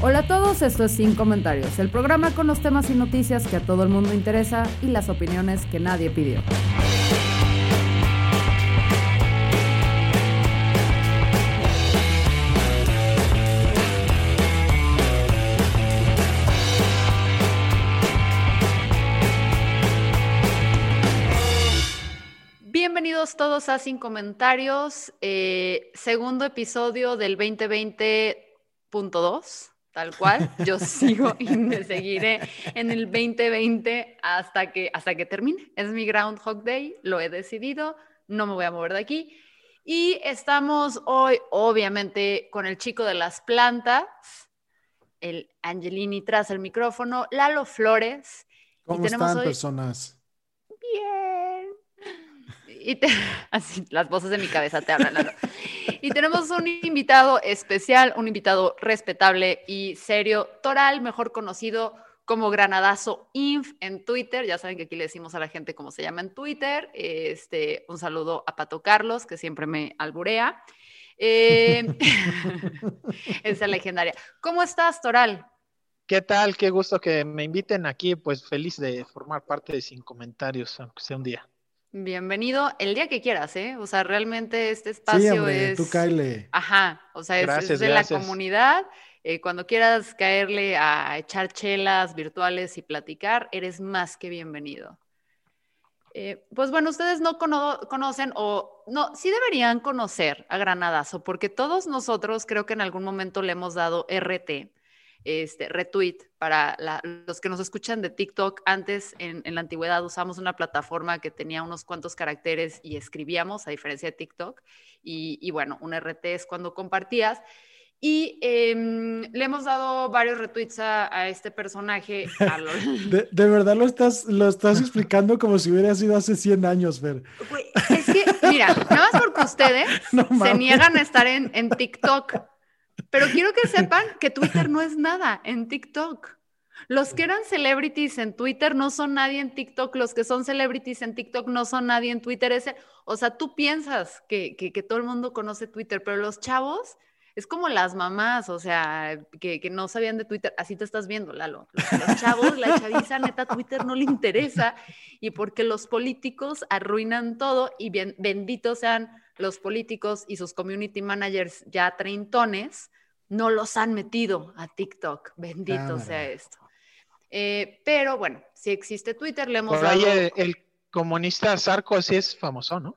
Hola a todos, esto es Sin Comentarios, el programa con los temas y noticias que a todo el mundo interesa y las opiniones que nadie pidió. Bienvenidos todos a Sin Comentarios, eh, segundo episodio del 2020.2, tal cual. Yo sigo y me seguiré en el 2020 hasta que, hasta que termine. Es mi Groundhog Day, lo he decidido, no me voy a mover de aquí. Y estamos hoy, obviamente, con el chico de las plantas, el Angelini tras el micrófono, Lalo Flores. ¿Cómo están, personas? Bien. Y así, las voces de mi cabeza te hablan. Y tenemos un invitado especial, un invitado respetable y serio, Toral, mejor conocido como Granadazo Inf en Twitter. Ya saben que aquí le decimos a la gente cómo se llama en Twitter. Este, un saludo a Pato Carlos, que siempre me alburea. Eh, esa legendaria. ¿Cómo estás, Toral? ¿Qué tal? Qué gusto que me inviten aquí. Pues feliz de formar parte de Sin Comentarios, aunque sea un día. Bienvenido el día que quieras, ¿eh? O sea, realmente este espacio Sí, hombre, es... tú cáele. Ajá, o sea, es, Gracias, es de gracias. la comunidad. Eh, cuando quieras caerle a echar chelas virtuales y platicar, eres más que bienvenido. Eh, pues bueno, ustedes no cono- conocen o no, sí deberían conocer a Granadazo, porque todos nosotros creo que en algún momento le hemos dado RT, este, retweet para la- los que nos escuchan de TikTok. Antes, en, en la antigüedad, usamos una plataforma que tenía unos cuantos caracteres y escribíamos, a diferencia de TikTok. Y, y bueno, un RT es cuando compartías. Y em, le hemos dado varios retweets a, a este personaje. a lo- De, de verdad lo estás, lo estás explicando como si hubiera sido hace 100 años, Fer. Es que, mira, nada más porque ustedes No se niegan a estar en, en TikTok. Pero quiero que sepan que Twitter no es nada en TikTok. Los que eran celebrities en Twitter no son nadie en TikTok. Los que son celebrities en TikTok no son nadie en Twitter. O sea, tú piensas que, todo el mundo conoce Twitter, pero los chavos es como las mamás, o sea, que, que no sabían de Twitter. Así te estás viendo, Lalo. Los, los chavos, la chaviza, neta, Twitter no le interesa y porque los políticos arruinan todo y bien, benditos sean los políticos y sus community managers ya treintones, no los han metido a TikTok. Bendito Cámara. sea esto. Eh, pero bueno, si existe Twitter, le hemos Por ahí el, el comunista Sarko sí es famoso, ¿no?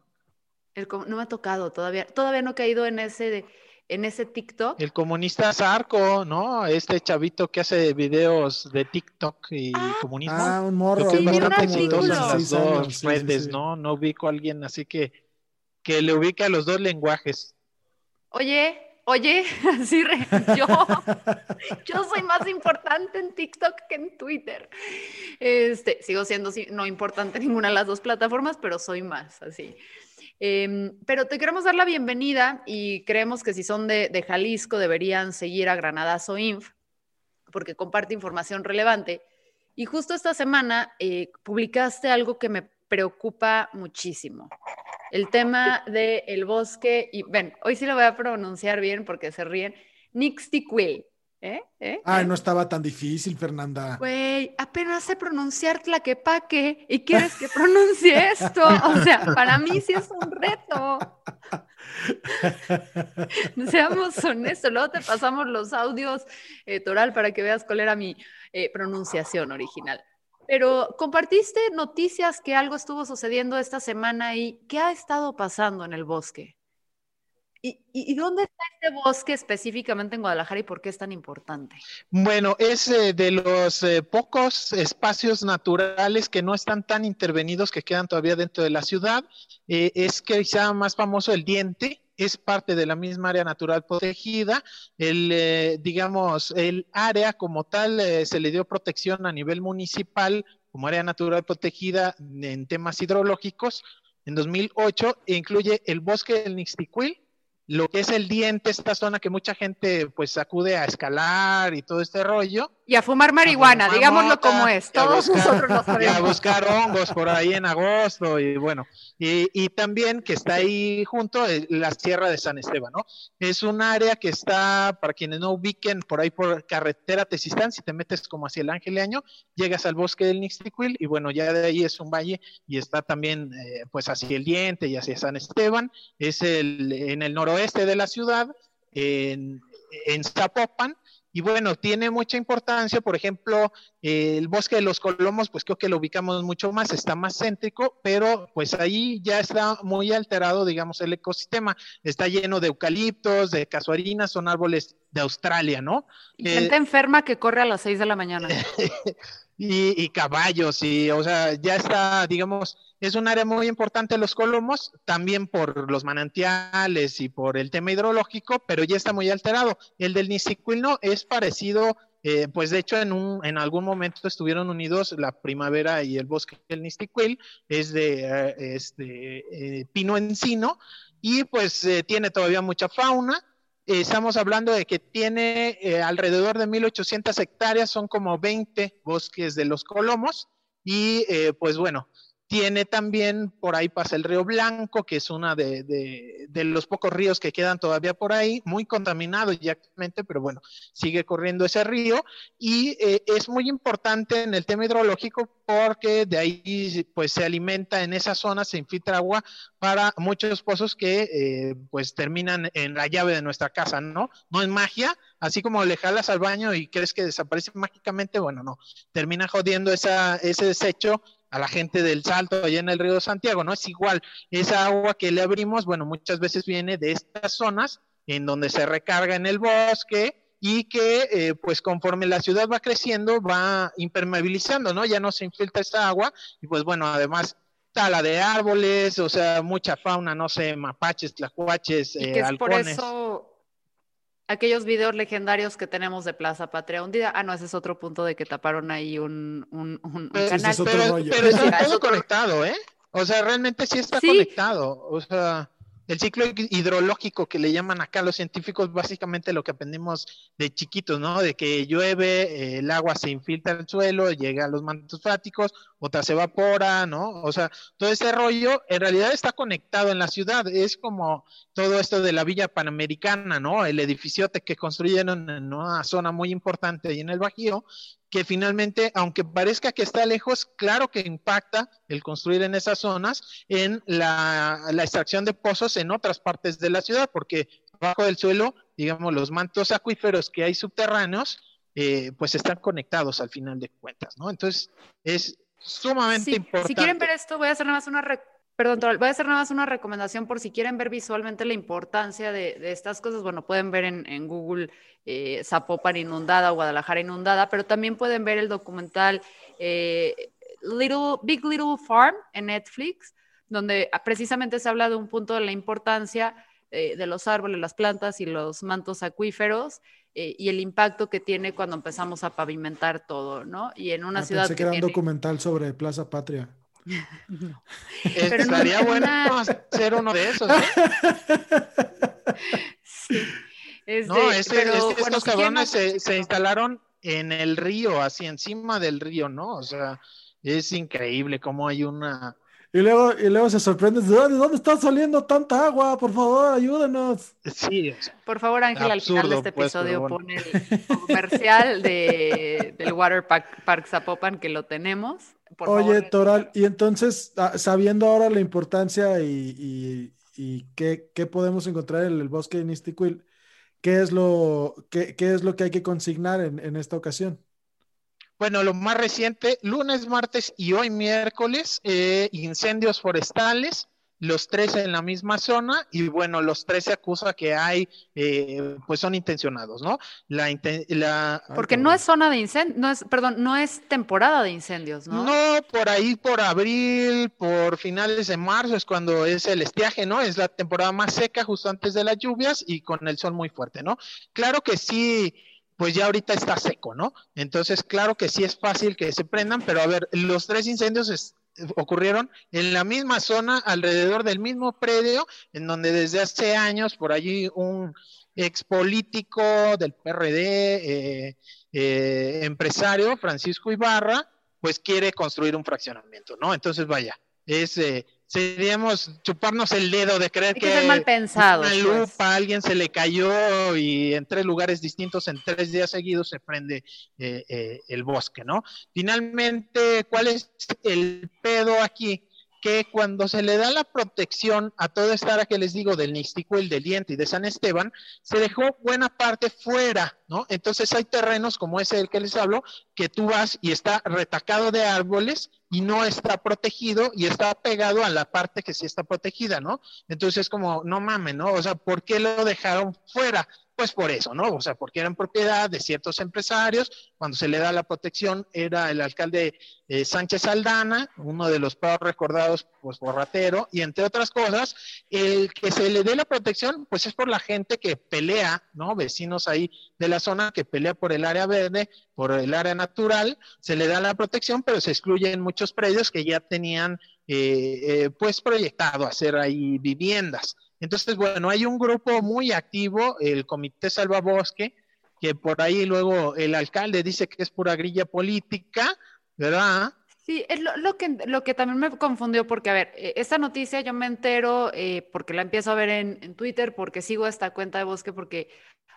el com- no me ha tocado todavía, todavía no he caído en ese, de- en ese TikTok. El comunista Sarko, ¿no? Este chavito que hace videos de TikTok y comunismo. Ah, un morro. Creo que Sí, es vi un bastante exitoso en las 16 dos sí, redes, sí. ¿no? No ubico a alguien así que, que le ubique a los dos lenguajes. Oye, oye, así re- yo, yo soy más importante en TikTok que en Twitter. Este, sigo siendo no importante en ninguna de las dos plataformas, pero soy más así. Em, pero te queremos dar la bienvenida y creemos que si son de, de Jalisco deberían seguir a Granadazo Inf, porque comparte información relevante. Y justo esta semana eh, publicaste algo que me preocupa muchísimo. El tema del el bosque, y ven, hoy sí lo voy a pronunciar bien porque se ríen, Nixtiquil. ¿Eh? ¿Eh? Ay, ¿Eh? no estaba tan difícil, Fernanda. Güey, apenas sé pronunciar tlaquepaque y quieres que pronuncie esto. O sea, para mí sí es un reto. Seamos honestos. Luego te pasamos los audios, eh, Toral, para que veas cuál era mi eh, pronunciación original. Pero compartiste noticias que algo estuvo sucediendo esta semana y qué ha estado pasando en el bosque. ¿Y, dónde está este bosque específicamente en Guadalajara y por qué es tan importante? Bueno, es eh, de los eh, pocos espacios naturales que no están tan intervenidos que quedan todavía dentro de la ciudad. Eh, es quizá más famoso el diente, es parte de la misma área natural protegida. El, eh, digamos, el área como tal eh, se le dio protección a nivel municipal como área natural protegida en temas hidrológicos en 2008 e incluye el bosque del Nixtiquil, lo que es el diente, esta zona que mucha gente pues acude a escalar y todo este rollo. Y a fumar marihuana, digámoslo como es. Todos nosotros lo sabemos. Y a buscar hongos por ahí en agosto y bueno, y, también que está ahí junto eh, la Sierra de San Esteban, ¿no? Es un área que está, para quienes no ubiquen, por ahí por carretera Tesistán, si te metes como hacia el Angeleaño, llegas al bosque del Nixtiquil y bueno, ya de ahí es un valle y está también eh, pues hacia el Diente y hacia San Esteban, es el, en el noroeste de la ciudad, en, en Zapopan, y bueno, tiene mucha importancia, por ejemplo, el bosque de los Colomos, pues creo que lo ubicamos mucho más, está más céntrico, pero pues ahí ya está muy alterado, digamos, el ecosistema. Está lleno de eucaliptos, de casuarinas, son árboles de Australia, ¿no? Y gente enferma que corre a las seis de la mañana. y, caballos, y, o sea, ya está, digamos, es un área muy importante los Colomos, también por los manantiales y por el tema hidrológico, pero ya está muy alterado. El del Nisiquil no es parecido, eh, pues de hecho en, un, en algún momento estuvieron unidos la primavera y el bosque del Nistiquil, es de eh, este, eh, pino encino, y pues tiene todavía mucha fauna, estamos hablando de que tiene alrededor de 1.800 hectáreas, son como 20 bosques de los colomos, y pues bueno, tiene también, por ahí pasa el río Blanco, que es uno de, los pocos ríos que quedan todavía por ahí, muy contaminado ya actualmente, pero bueno, sigue corriendo ese río. Y eh, es muy importante en el tema hidrológico porque de ahí pues se alimenta en esa zona, se infiltra agua para muchos pozos que eh, pues terminan en la llave de nuestra casa, ¿no? No es magia, así como le jalas al baño y crees que desaparece mágicamente, bueno, no, termina jodiendo esa, ese desecho a la gente del Salto allá en el río de Santiago, ¿no? Es igual, esa agua que le abrimos, bueno, muchas veces viene de estas zonas en donde se recarga en el bosque y que eh, pues conforme la ciudad va creciendo va impermeabilizando, ¿no? Ya no se infiltra esa agua y pues bueno, además tala de árboles, o sea, mucha fauna, no sé, mapaches, tlacuaches, y que es por eso aquellos videos legendarios que tenemos de Plaza Patria un día. Ah, no, ese es otro punto de que taparon ahí un, un, un, canal. pero, está todo conectado, ¿eh? O sea, realmente sí está conectado. O sea, el ciclo hidrológico que le llaman acá los científicos, básicamente lo que aprendimos de chiquitos, ¿no? De que llueve, el agua se infiltra en el suelo, llega a los mantos fáticos, otra se evapora, ¿no? O sea, todo ese rollo en realidad está conectado en la ciudad. Es como todo esto de la Villa Panamericana, ¿no? El edificiote que construyeron en una zona muy importante ahí en el Bajío, que finalmente, aunque parezca que está lejos, claro que impacta el construir en esas zonas en la, extracción de pozos en otras partes de la ciudad, porque abajo del suelo, digamos, los mantos acuíferos que hay subterráneos, eh, pues están conectados al final de cuentas, ¿no? Entonces, es sumamente importante. Si quieren ver esto, voy a hacer nada más una, Perdón, voy a hacer nada más una recomendación por si quieren ver visualmente la importancia de, estas cosas. Bueno, pueden ver en, Google eh, Zapopan inundada o Guadalajara inundada, pero también pueden ver el documental eh, Little, Big Little Farm en Netflix, donde precisamente se habla de un punto de la importancia eh, de los árboles, las plantas y los mantos acuíferos y el impacto que tiene cuando empezamos a pavimentar todo, ¿no? Y en una ah, ciudad pensé que, era un documental sobre Plaza Patria. Pero Estaría bueno ser uno de esos. no, estos cabrones se, instalaron en el río, así encima del río, ¿no? O sea, es increíble cómo hay una... Y luego, y luego se sorprende, ¿de dónde, está saliendo tanta agua? Por favor, ayúdenos. Sí. Por favor, Ángel, al final de este pues, episodio pone el comercial de, del Water Park, Park Zapopan, que lo tenemos. Oye, Toral, y entonces, ah, sabiendo ahora la importancia y, qué, podemos encontrar en el bosque de Nistiquil, ¿qué es lo, qué, es lo que hay que consignar en, esta ocasión? Bueno, lo más reciente, lunes, martes y hoy miércoles, eh, incendios forestales los tres en la misma zona y bueno, los tres se acusa que hay, eh, pues son intencionados, ¿no? La, la Porque no es zona de incendios, no es, perdón, no es temporada de incendios, ¿no? No, por ahí por abril, por finales de marzo es cuando es el estiaje, ¿no? Es la temporada más seca justo antes de las lluvias y con el sol muy fuerte, ¿no? Claro que sí pues ya ahorita está seco, ¿no? Entonces, claro que sí es fácil que se prendan, pero a ver, los tres incendios ocurrieron en la misma zona, alrededor del mismo predio, en donde desde hace años por allí un ex político del PRD, eh, eh, empresario, Francisco Ibarra, pues quiere construir un fraccionamiento, ¿no? Entonces, vaya, es eh, seríamos chuparnos el dedo de creer que, mal pensado, una lupa pues. alguien se le cayó y en tres lugares distintos en tres días seguidos se prende eh, eh, el bosque, ¿no? Finalmente, ¿cuál es el pedo aquí? Que cuando se le da la protección a toda esta área que les digo del el del Diente y de San Esteban, se dejó buena parte fuera, ¿no? Entonces hay terrenos como ese del que les hablo, que tú vas y está retacado de árboles y no está protegido y está pegado a la parte que sí está protegida, ¿no? Entonces es como, no mames, ¿no? O sea, ¿por qué lo dejaron fuera? Pues por eso, ¿no? O sea, porque eran propiedad de ciertos empresarios. Cuando se le da la protección era el alcalde eh, Sánchez Aldana, uno de los peor recordados, pues borratero, y entre otras cosas, el que se le dé la protección, pues es por la gente que pelea, ¿no? Vecinos ahí de la zona que pelea por el área verde, por el área natural, se le da la protección, pero se excluyen muchos predios que ya tenían, eh, eh, pues, proyectado hacer ahí viviendas. Entonces, bueno, hay un grupo muy activo, el Comité Salvabosque, que por ahí luego el alcalde dice que es pura grilla política, ¿verdad? Sí, es lo, que, lo que también me confundió, porque a ver, e, esta noticia yo me entero eh, porque la empiezo a ver en, Twitter, porque sigo esta cuenta de Bosque, porque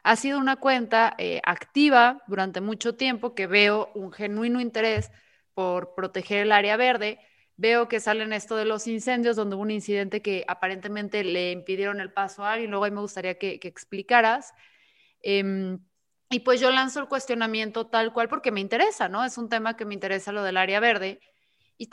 ha sido una cuenta eh, activa durante mucho tiempo, que veo un genuino interés por proteger el área verde veo que salen esto de los incendios, donde hubo un incidente que aparentemente le impidieron el paso a alguien, luego ahí me gustaría que, explicaras. Em, y pues yo lanzo el cuestionamiento tal cual porque me interesa, ¿no? Es un tema que me interesa lo del área verde. Y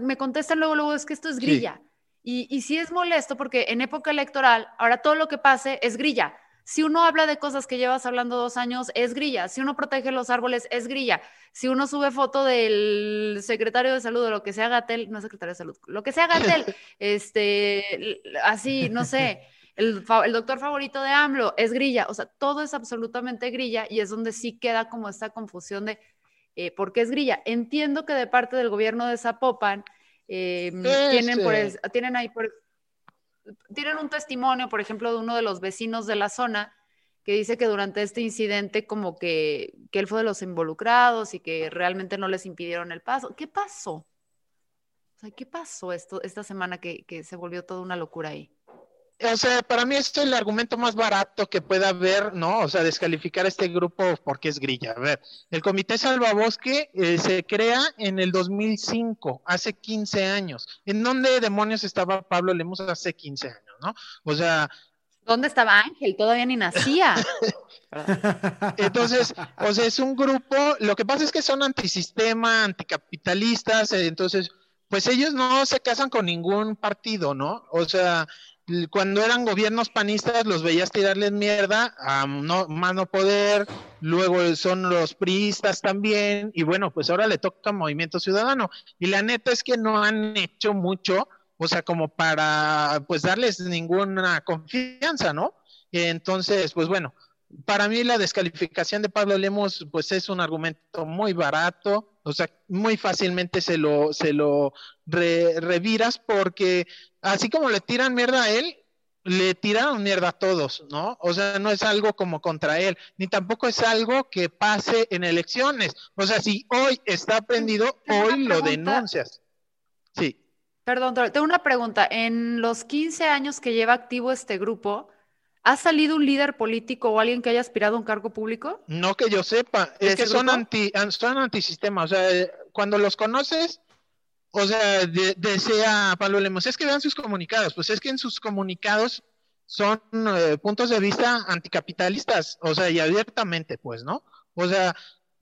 me, contestan luego, luego, es que esto es grilla. Y, y sí es molesto porque en época electoral, ahora todo lo que pase es grilla. Si uno habla de cosas que llevas hablando dos años, es grilla. Si uno protege los árboles, es grilla. Si uno sube foto del secretario de salud o lo que sea Gatel, no secretario de salud, lo que sea Gatel, este, así, no sé, el, doctor favorito de AMLO, es grilla. O sea, todo es absolutamente grilla y es donde sí queda como esta confusión de eh, por qué es grilla. Entiendo que de parte del gobierno de Zapopan eh, tienen, por, tienen ahí por tienen un testimonio, por ejemplo, de uno de los vecinos de la zona que dice que durante este incidente como que, él fue de los involucrados y que realmente no les impidieron el paso. ¿Qué pasó? ¿qué pasó esto, esta semana que, que se volvió toda una locura ahí? O sea, para mí esto es el argumento más barato que pueda haber, ¿no? O sea, descalificar a este grupo porque es grilla. A ver, el Comité Salvabosque eh, se crea en el 2005, hace 15 años. ¿En dónde demonios estaba Pablo Lemos hace 15 años, no? O sea... ¿Dónde estaba Ángel? Todavía ni nacía. entonces, o sea, es un grupo, lo que pasa es que son antisistema, anticapitalistas, eh, entonces, pues ellos no se casan con ningún partido, ¿no? O sea, cuando eran gobiernos panistas los veías tirarles mierda a no, mano poder, luego son los priistas también, y bueno, pues ahora le toca Movimiento Ciudadano. Y la neta es que no han hecho mucho, o sea, como para pues darles ninguna confianza, ¿no? Entonces, pues bueno, para mí la descalificación de Pablo Lemos pues es un argumento muy barato, o sea, muy fácilmente se lo, se lo reviras porque así como le tiran mierda a él, le tiraron mierda a todos, ¿no? O sea, no es algo como contra él, ni tampoco es algo que pase en elecciones. O sea, si hoy está prendido, hoy lo denuncias. Sí. Perdón, tengo una pregunta. En los 15 años que lleva activo este grupo, ¿Ha salido un líder político o alguien que haya aspirado a un cargo público? No que yo sepa, es que son anti, son antisistema, o sea, eh, cuando los conoces, o sea, desea Pablo Lemos, es que vean sus comunicados, pues es que en sus comunicados son eh, puntos de vista anticapitalistas, o sea, y abiertamente, pues, ¿no? O sea,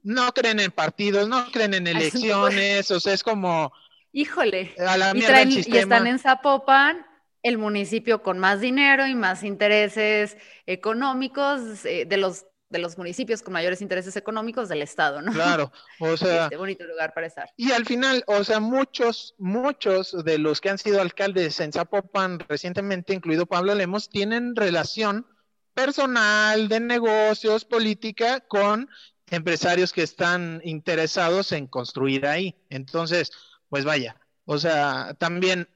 no creen en partidos, no creen en elecciones, o sea, es como... Híjole, a la y, y están en Zapopan el municipio con más dinero y más intereses económicos eh, de los de los municipios con mayores intereses económicos del Estado, ¿no? Claro, o sea... Este bonito lugar para estar. Y al final, o sea, muchos, muchos de los que han sido alcaldes en Zapopan recientemente, incluido Pablo Lemos, tienen relación personal, de negocios, política, con empresarios que están interesados en construir ahí. Entonces, pues vaya, o sea, también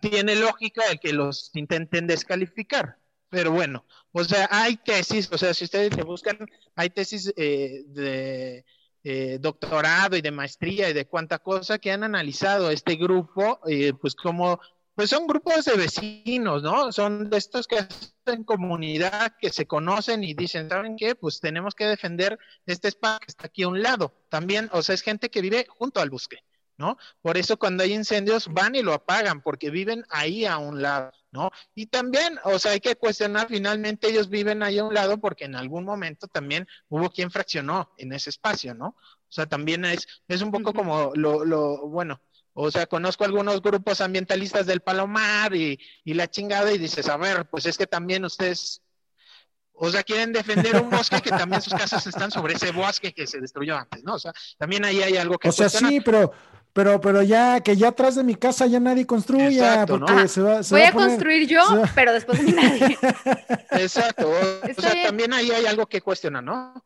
tiene lógica el que los intenten descalificar. Pero bueno, o sea, hay tesis, o sea, si ustedes se buscan, hay tesis eh, de eh, doctorado y de maestría y de cuánta cosa que han analizado este grupo, eh, pues como, pues son grupos de vecinos, ¿no? Son de estos que hacen comunidad, que se conocen y dicen, ¿saben qué? Pues tenemos que defender este espacio que está aquí a un lado. También, o sea, es gente que vive junto al bosque. ¿No? Por eso cuando hay incendios van y lo apagan porque viven ahí a un lado, ¿no? Y también, o sea, hay que cuestionar, finalmente ellos viven ahí a un lado porque en algún momento también hubo quien fraccionó en ese espacio, ¿no? O sea, también es, es un poco como lo, lo, bueno, o sea, conozco algunos grupos ambientalistas del Palomar y, y la chingada y dices, a ver, pues es que también ustedes o sea, quieren defender un bosque que también sus casas están sobre ese bosque que se destruyó antes, ¿no? O sea, también ahí hay algo que... O sea, sí, pero, pero, pero ya que ya atrás de mi casa ya nadie construya, porque se va, Voy a, construir yo, pero después de nadie. Exacto. O, sea, también ahí hay algo que cuestionar, ¿no?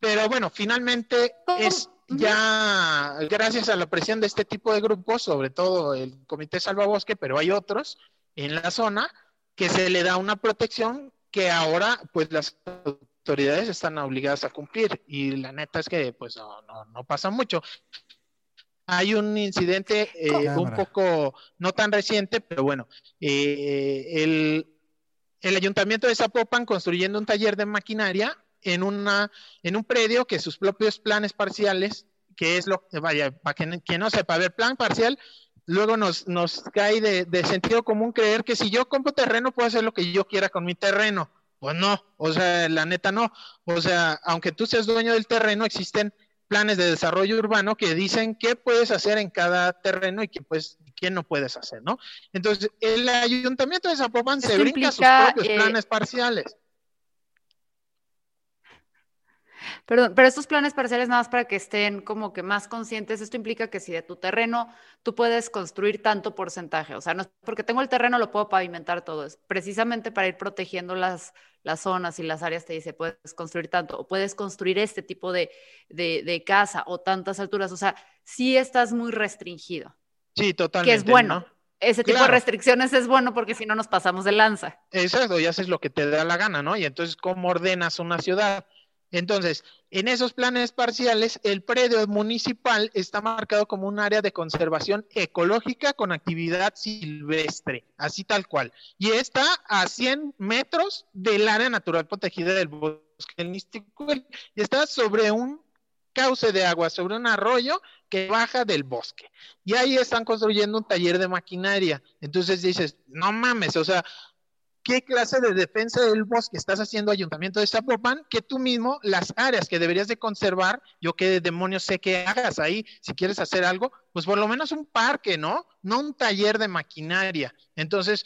Pero bueno, finalmente es ya gracias a la presión de este tipo de grupos, sobre todo el Comité Salvabosque, pero hay otros en la zona, que se le da una protección que ahora pues las autoridades están obligadas a cumplir y la neta es que pues no, no, no pasa mucho hay un incidente eh, un poco, no tan reciente, pero bueno, eh, el, el, ayuntamiento de Zapopan construyendo un taller de maquinaria en, una, en un predio que sus propios planes parciales, que es lo que, vaya, para que, no sepa, a ver, plan parcial, luego nos, nos cae de, de sentido común creer que si yo compro terreno puedo hacer lo que yo quiera con mi terreno. Pues no, o sea, la neta no. O sea, aunque tú seas dueño del terreno, existen planes de desarrollo urbano que dicen qué puedes hacer en cada terreno y qué, pues, qué no puedes hacer, ¿no? Entonces, el ayuntamiento de Zapopan se brinca sus propios eh, planes parciales. Perdón, pero estos planes parciales nada más para que estén como que más conscientes, esto implica que si de tu terreno tú puedes construir tanto porcentaje, o sea, no es porque tengo el terreno lo puedo pavimentar todo, es precisamente para ir protegiendo las, las zonas y las áreas te dice puedes construir tanto o puedes construir este tipo de, de, casa o tantas alturas, o sea, sí estás muy restringido. Sí, totalmente. Que es bueno. Ese tipo de restricciones es bueno porque si no nos pasamos de lanza. Exacto, y haces lo que te da la gana, ¿no? Y entonces, ¿cómo ordenas una ciudad? Entonces, en esos planes parciales, el predio municipal está marcado como un área de conservación ecológica con actividad silvestre, así tal cual. Y está a 100 metros del área natural protegida del bosque del y está sobre un cauce de agua, sobre un arroyo que baja del bosque. Y ahí están construyendo un taller de maquinaria. Entonces dices, no mames, o sea, qué clase de defensa del bosque estás haciendo ayuntamiento de Zapopan, que tú mismo las áreas que deberías de conservar, yo qué demonios sé que hagas ahí, si quieres hacer algo, pues por lo menos un parque, ¿no? No un taller de maquinaria. Entonces,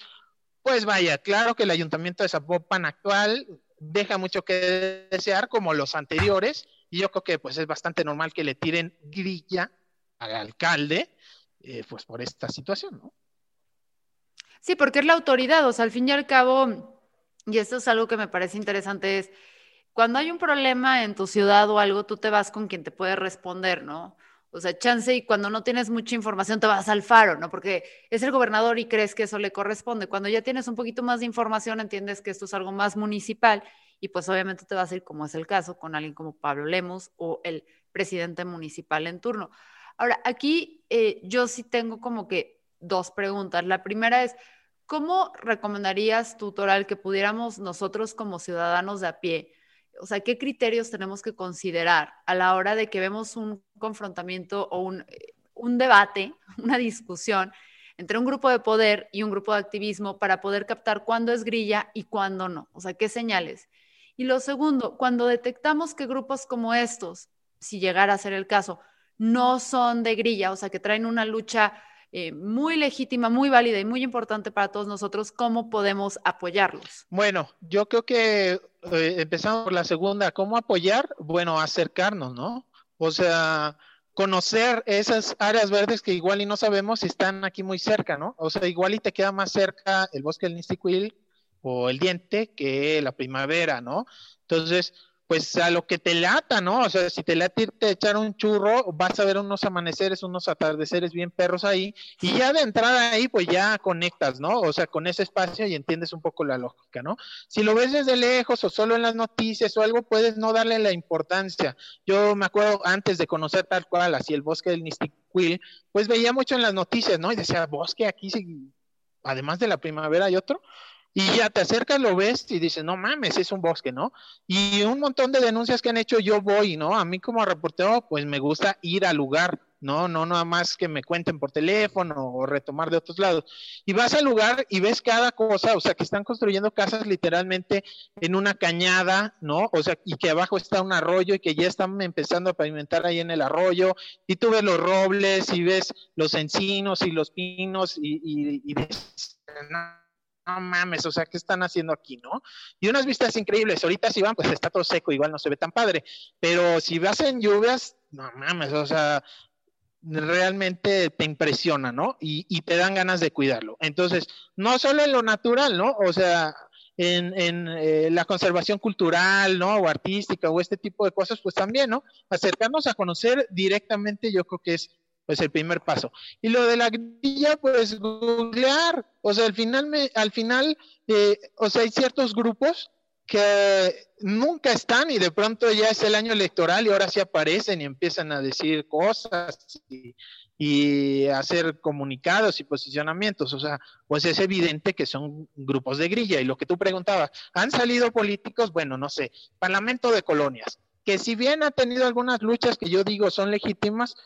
pues vaya, claro que el ayuntamiento de Zapopan actual deja mucho que desear como los anteriores, y yo creo que pues es bastante normal que le tiren grilla al alcalde, eh, pues por esta situación, ¿no? Sí, porque es la autoridad, o sea, al fin y al cabo, y esto es algo que me parece interesante, es cuando hay un problema en tu ciudad o algo, tú te vas con quien te puede responder, ¿no? O sea, chance y cuando no tienes mucha información te vas al faro, ¿no? Porque es el gobernador y crees que eso le corresponde. Cuando ya tienes un poquito más de información, entiendes que esto es algo más municipal y pues obviamente te vas a ir, como es el caso, con alguien como Pablo Lemos o el presidente municipal en turno. Ahora, aquí eh, yo sí tengo como que dos preguntas. La primera es, ¿Cómo recomendarías, tutorial, que pudiéramos nosotros como ciudadanos de a pie, o sea, qué criterios tenemos que considerar a la hora de que vemos un confrontamiento o un, eh, un debate, una discusión entre un grupo de poder y un grupo de activismo para poder captar cuándo es grilla y cuándo no? O sea, qué señales. Y lo segundo, cuando detectamos que grupos como estos, si llegara a ser el caso, no son de grilla, o sea, que traen una lucha eh, muy legítima, muy válida y muy importante para todos nosotros, ¿cómo podemos apoyarlos? Bueno, yo creo que eh, empezamos por la segunda, ¿cómo apoyar? Bueno, acercarnos, ¿no? O sea, conocer esas áreas verdes que igual y no sabemos si están aquí muy cerca, ¿no? O sea, igual y te queda más cerca el bosque del Nistiquil o el diente que la primavera, ¿no? Entonces, pues a lo que te lata, ¿no? O sea, si te late irte a echar un churro, vas a ver unos amaneceres, unos atardeceres bien perros ahí, y ya de entrada ahí, pues ya conectas, ¿no? O sea, con ese espacio y entiendes un poco la lógica, ¿no? Si lo ves desde lejos o solo en las noticias o algo, puedes no darle la importancia. Yo me acuerdo antes de conocer tal cual, así el bosque del Nistiquil, pues veía mucho en las noticias, ¿no? Y decía, bosque aquí, además de la primavera hay otro, y ya te acercas, lo ves y dices, no mames, es un bosque, ¿no? Y un montón de denuncias que han hecho, yo voy, ¿no? A mí como reportero, pues me gusta ir al lugar, ¿no? No nada más que me cuenten por teléfono o retomar de otros lados. Y vas al lugar y ves cada cosa, o sea, que están construyendo casas literalmente en una cañada, ¿no? O sea, y que abajo está un arroyo y que ya están empezando a pavimentar ahí en el arroyo, y tú ves los robles y ves los encinos y los pinos y, y, y ves no mames, o sea, ¿qué están haciendo aquí, no? Y unas vistas increíbles. Ahorita si van, pues está todo seco, igual no se ve tan padre. Pero si vas en lluvias, no mames, o sea, realmente te impresiona, ¿no? Y, y te dan ganas de cuidarlo. Entonces, no solo en lo natural, ¿no? O sea, en, en eh, la conservación cultural, ¿no? O artística o este tipo de cosas, pues también, ¿no? Acercarnos a conocer directamente, yo creo que es pues el primer paso. Y lo de la grilla, pues googlear, o sea, al final, me, al final, eh, o sea, hay ciertos grupos que nunca están y de pronto ya es el año electoral y ahora sí aparecen y empiezan a decir cosas y, y hacer comunicados y posicionamientos. O sea, pues es evidente que son grupos de grilla. Y lo que tú preguntabas, ¿han salido políticos? Bueno, no sé, Parlamento de Colonias, que si bien ha tenido algunas luchas que yo digo son legítimas,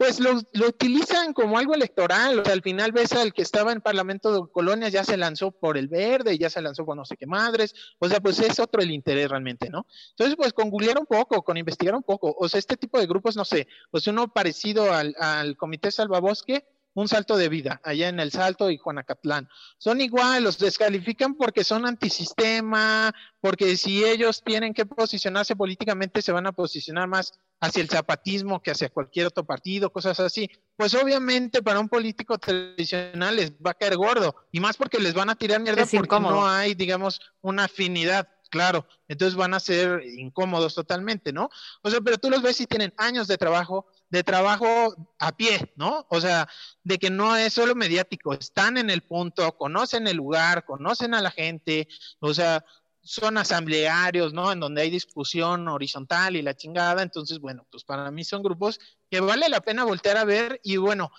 pues lo, utilizan como algo electoral. O sea, al final ves al que estaba en Parlamento de Colonias, ya se lanzó por el verde, ya se lanzó con no sé qué madres. O sea, pues es otro el interés realmente, ¿no? Entonces, pues con googlear un poco, con investigar un poco. O sea, este tipo de grupos, no sé, pues uno parecido al, al Comité Salvabosque, un salto de vida, allá en el Salto y Juanacatlán. Son igual, los descalifican porque son antisistema, porque si ellos tienen que posicionarse políticamente, se van a posicionar más hacia el zapatismo que hacia cualquier otro partido, cosas así. Pues obviamente para un político tradicional les va a caer gordo, y más porque les van a tirar mierda porque no hay, digamos, una afinidad claro, entonces van a ser incómodos totalmente, ¿no? O sea, pero tú los ves y tienen años de trabajo, de trabajo a pie, ¿no? O sea, de que no es solo mediático, están en el punto, conocen el lugar, conocen a la gente, o sea, son asamblearios, ¿no? En donde hay discusión horizontal y la chingada, entonces, bueno, pues para mí son grupos que vale la pena voltear a ver y bueno,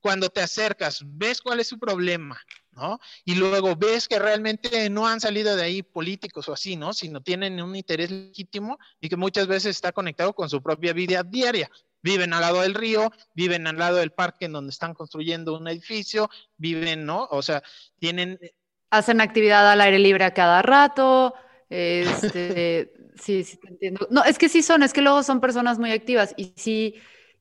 cuando te acercas, ves cuál es su problema, ¿no? Y luego ves que realmente no han salido de ahí políticos o así, ¿no? Sino tienen un interés legítimo y que muchas veces está conectado con su propia vida diaria. Viven al lado del río, viven al lado del parque en donde están construyendo un edificio, viven, ¿no? O sea, tienen... Hacen actividad al aire libre a cada rato, este, sí, sí, te entiendo. No, es que sí son, es que luego son personas muy activas y sí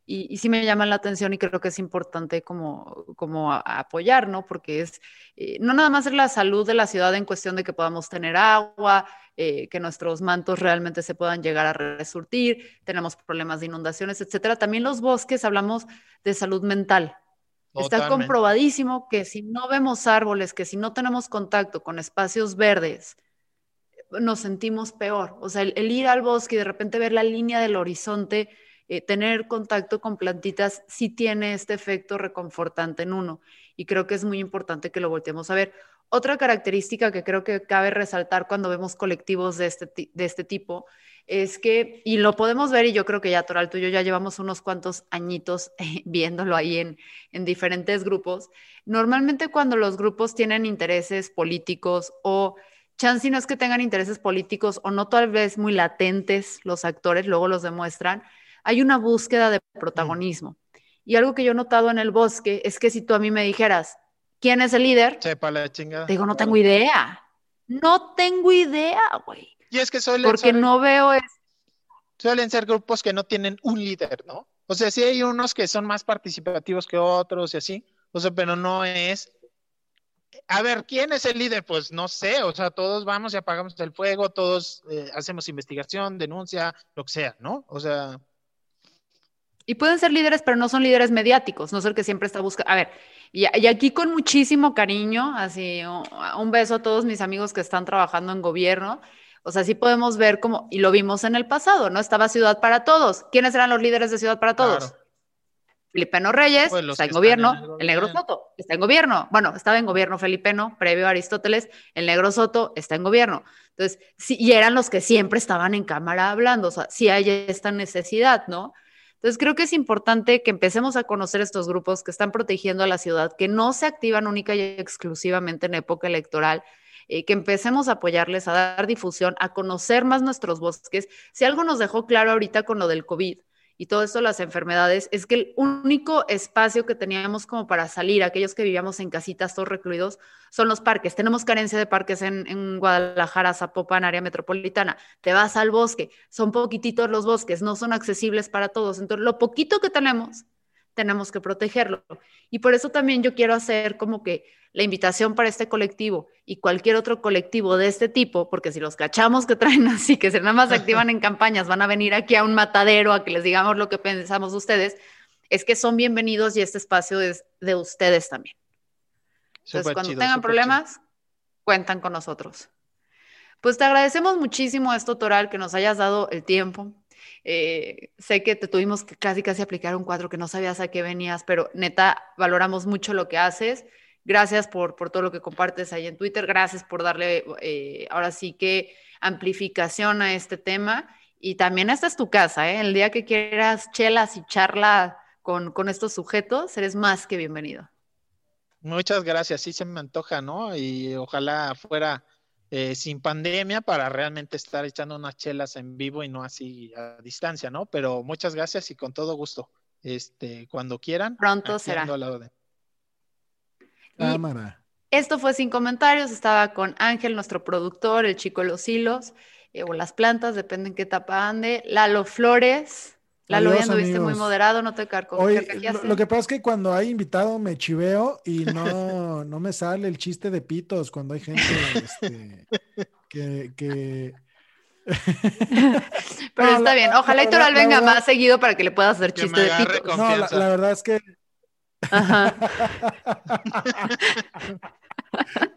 y, sí me llaman la atención y creo que es importante como, como apoyar, ¿no? Porque es eh, no nada más es la salud de la ciudad en cuestión de que podamos tener agua, eh, que nuestros mantos realmente se puedan llegar a resurtir, tenemos problemas de inundaciones, etcétera. También los bosques, hablamos de salud mental. Está comprobadísimo que si no vemos árboles, que si no tenemos contacto con espacios verdes, nos sentimos peor. O sea, el ir al bosque y de repente ver la línea del horizonte, eh, tener contacto con plantitas sí tiene este efecto reconfortante en uno y creo que es muy importante que lo volteemos a ver. Otra característica que creo que cabe resaltar cuando vemos colectivos de este, de este tipo es que, y lo podemos ver, y yo creo que ya Toral, tú y yo ya llevamos unos cuantos añitos viéndolo ahí en, en diferentes grupos, normalmente cuando los grupos tienen intereses políticos o chance no es que tengan intereses políticos o no tal vez muy latentes los actores, luego los demuestran, hay una búsqueda de mm. protagonismo. Y algo que yo he notado en el bosque es que si tú a mí me dijeras, ¿quién es el líder? Sepa la chingada. Te digo, no tengo idea. No tengo idea, güey. Y es que suelen Porque no veo es... Suelen ser grupos que no tienen un líder, ¿no? O sea, sí hay unos que son más participativos que otros y así, o sea, pero no es a ver, ¿quién es el líder? Pues no sé, o sea, todos vamos y apagamos el fuego, todos eh, hacemos investigación, denuncia, lo que sea, ¿no? O sea... Y pueden ser líderes, pero no son líderes mediáticos, no ser que siempre está buscando... A ver, y, aquí con muchísimo cariño, así, un beso a todos mis amigos que están trabajando en gobierno. O sea, sí podemos ver como, y lo vimos en el pasado, ¿no? Estaba Ciudad para Todos. ¿Quiénes eran los líderes de Ciudad para Todos? Felipeno Reyes pues está en gobierno, el, Negro Soto está en gobierno. Bueno, estaba en gobierno Felipeno, previo a Aristóteles, el Negro Soto está en gobierno. Entonces, sí, y eran los que siempre estaban en cámara hablando, o sea, sí hay esta necesidad, ¿no? Entonces, creo que es importante que empecemos a conocer estos grupos que están protegiendo a la ciudad, que no se activan única y exclusivamente en época electoral, eh, que empecemos a apoyarles, a dar difusión, a conocer más nuestros bosques. Si algo nos dejó claro ahorita con lo del COVID, y todo esto, las enfermedades, es que el único espacio que teníamos como para salir, aquellos que vivíamos en casitas todos recluidos, son los parques. Tenemos carencia de parques en, Guadalajara, Zapopan, área metropolitana. Te vas al bosque, son poquititos los bosques, no son accesibles para todos. Entonces, lo poquito que tenemos, tenemos que protegerlo. Y por eso también yo quiero hacer como que la invitación para este colectivo y cualquier otro colectivo de este tipo, porque si los cachamos que traen así, que se nada más activan en campañas, van a venir aquí a un matadero a que les digamos lo que pensamos ustedes, es que son bienvenidos y este espacio es de ustedes también. Entonces, cuando tengan problemas, cuentan con nosotros. Pues te agradecemos muchísimo esto, Toral, que nos hayas dado el tiempo. Eh, sé que te tuvimos que casi casi aplicar un cuadro que no sabías a qué venías, pero neta, valoramos mucho lo que haces Gracias por, por todo lo que compartes ahí en Twitter. Gracias por darle eh, ahora sí que amplificación a este tema. Y también esta es tu casa, ¿eh? El día que quieras chelas y charla con, con estos sujetos, eres más que bienvenido. Muchas gracias, sí se me antoja, ¿no? Y ojalá fuera eh, sin pandemia para realmente estar echando unas chelas en vivo y no así a distancia, ¿no? Pero muchas gracias y con todo gusto. Este, cuando quieran. Pronto será. Cámara. Esto fue sin comentarios, estaba con Ángel, nuestro productor, el chico de los hilos, eh, o las plantas, depende en qué etapa ande. Lalo Flores. Lalo, ya anduviste muy moderado, no te cargo. Lo, que pasa es que cuando hay invitado me chiveo y no, no me sale el chiste de pitos cuando hay gente este, que... Pero está bien, ojalá y Toral venga más seguido para que le puedas hacer chiste de pitos. No, la verdad es que Ajá.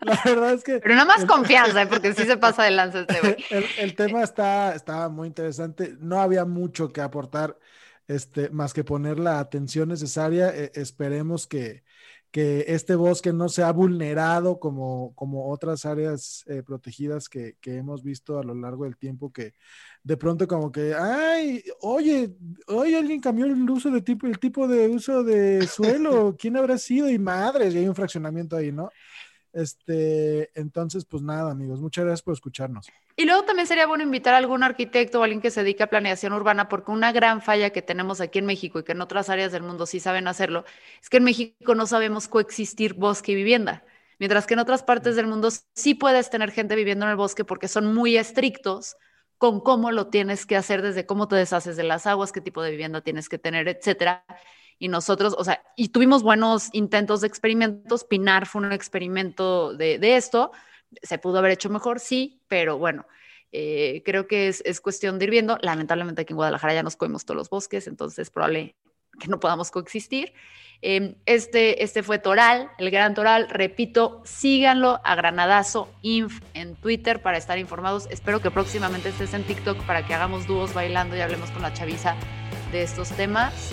La verdad es que. Pero nada más confianza, ¿eh? porque sí se pasa de lanza este El, tema está, está muy interesante. No había mucho que aportar, este, más que poner la atención necesaria. E, esperemos que, que este bosque no sea vulnerado como, como otras áreas eh, protegidas que, que, hemos visto a lo largo del tiempo que de pronto como que, ay, oye, hoy alguien cambió el uso de tipo, el tipo de uso de suelo, ¿quién habrá sido? Y madres, y hay un fraccionamiento ahí, ¿no? Este, entonces, pues nada, amigos, muchas gracias por escucharnos. Y luego también sería bueno invitar a algún arquitecto o alguien que se dedique a planeación urbana, porque una gran falla que tenemos aquí en México y que en otras áreas del mundo sí saben hacerlo, es que en México no sabemos coexistir bosque y vivienda, mientras que en otras partes del mundo sí puedes tener gente viviendo en el bosque porque son muy estrictos con cómo lo tienes que hacer, desde cómo te deshaces de las aguas, qué tipo de vivienda tienes que tener, etcétera. Y nosotros, o sea, y tuvimos buenos intentos de experimentos. Pinar fue un experimento de, esto. Se pudo haber hecho mejor, sí, pero bueno, eh, creo que es, es, cuestión de ir viendo. Lamentablemente aquí en Guadalajara ya nos comimos todos los bosques, entonces es probable que no podamos coexistir. Em, este, este fue Toral, el gran Toral. Repito, síganlo a Granadazo Inf en Twitter para estar informados. Espero que próximamente estés en TikTok para que hagamos dúos bailando y hablemos con la chaviza de estos temas.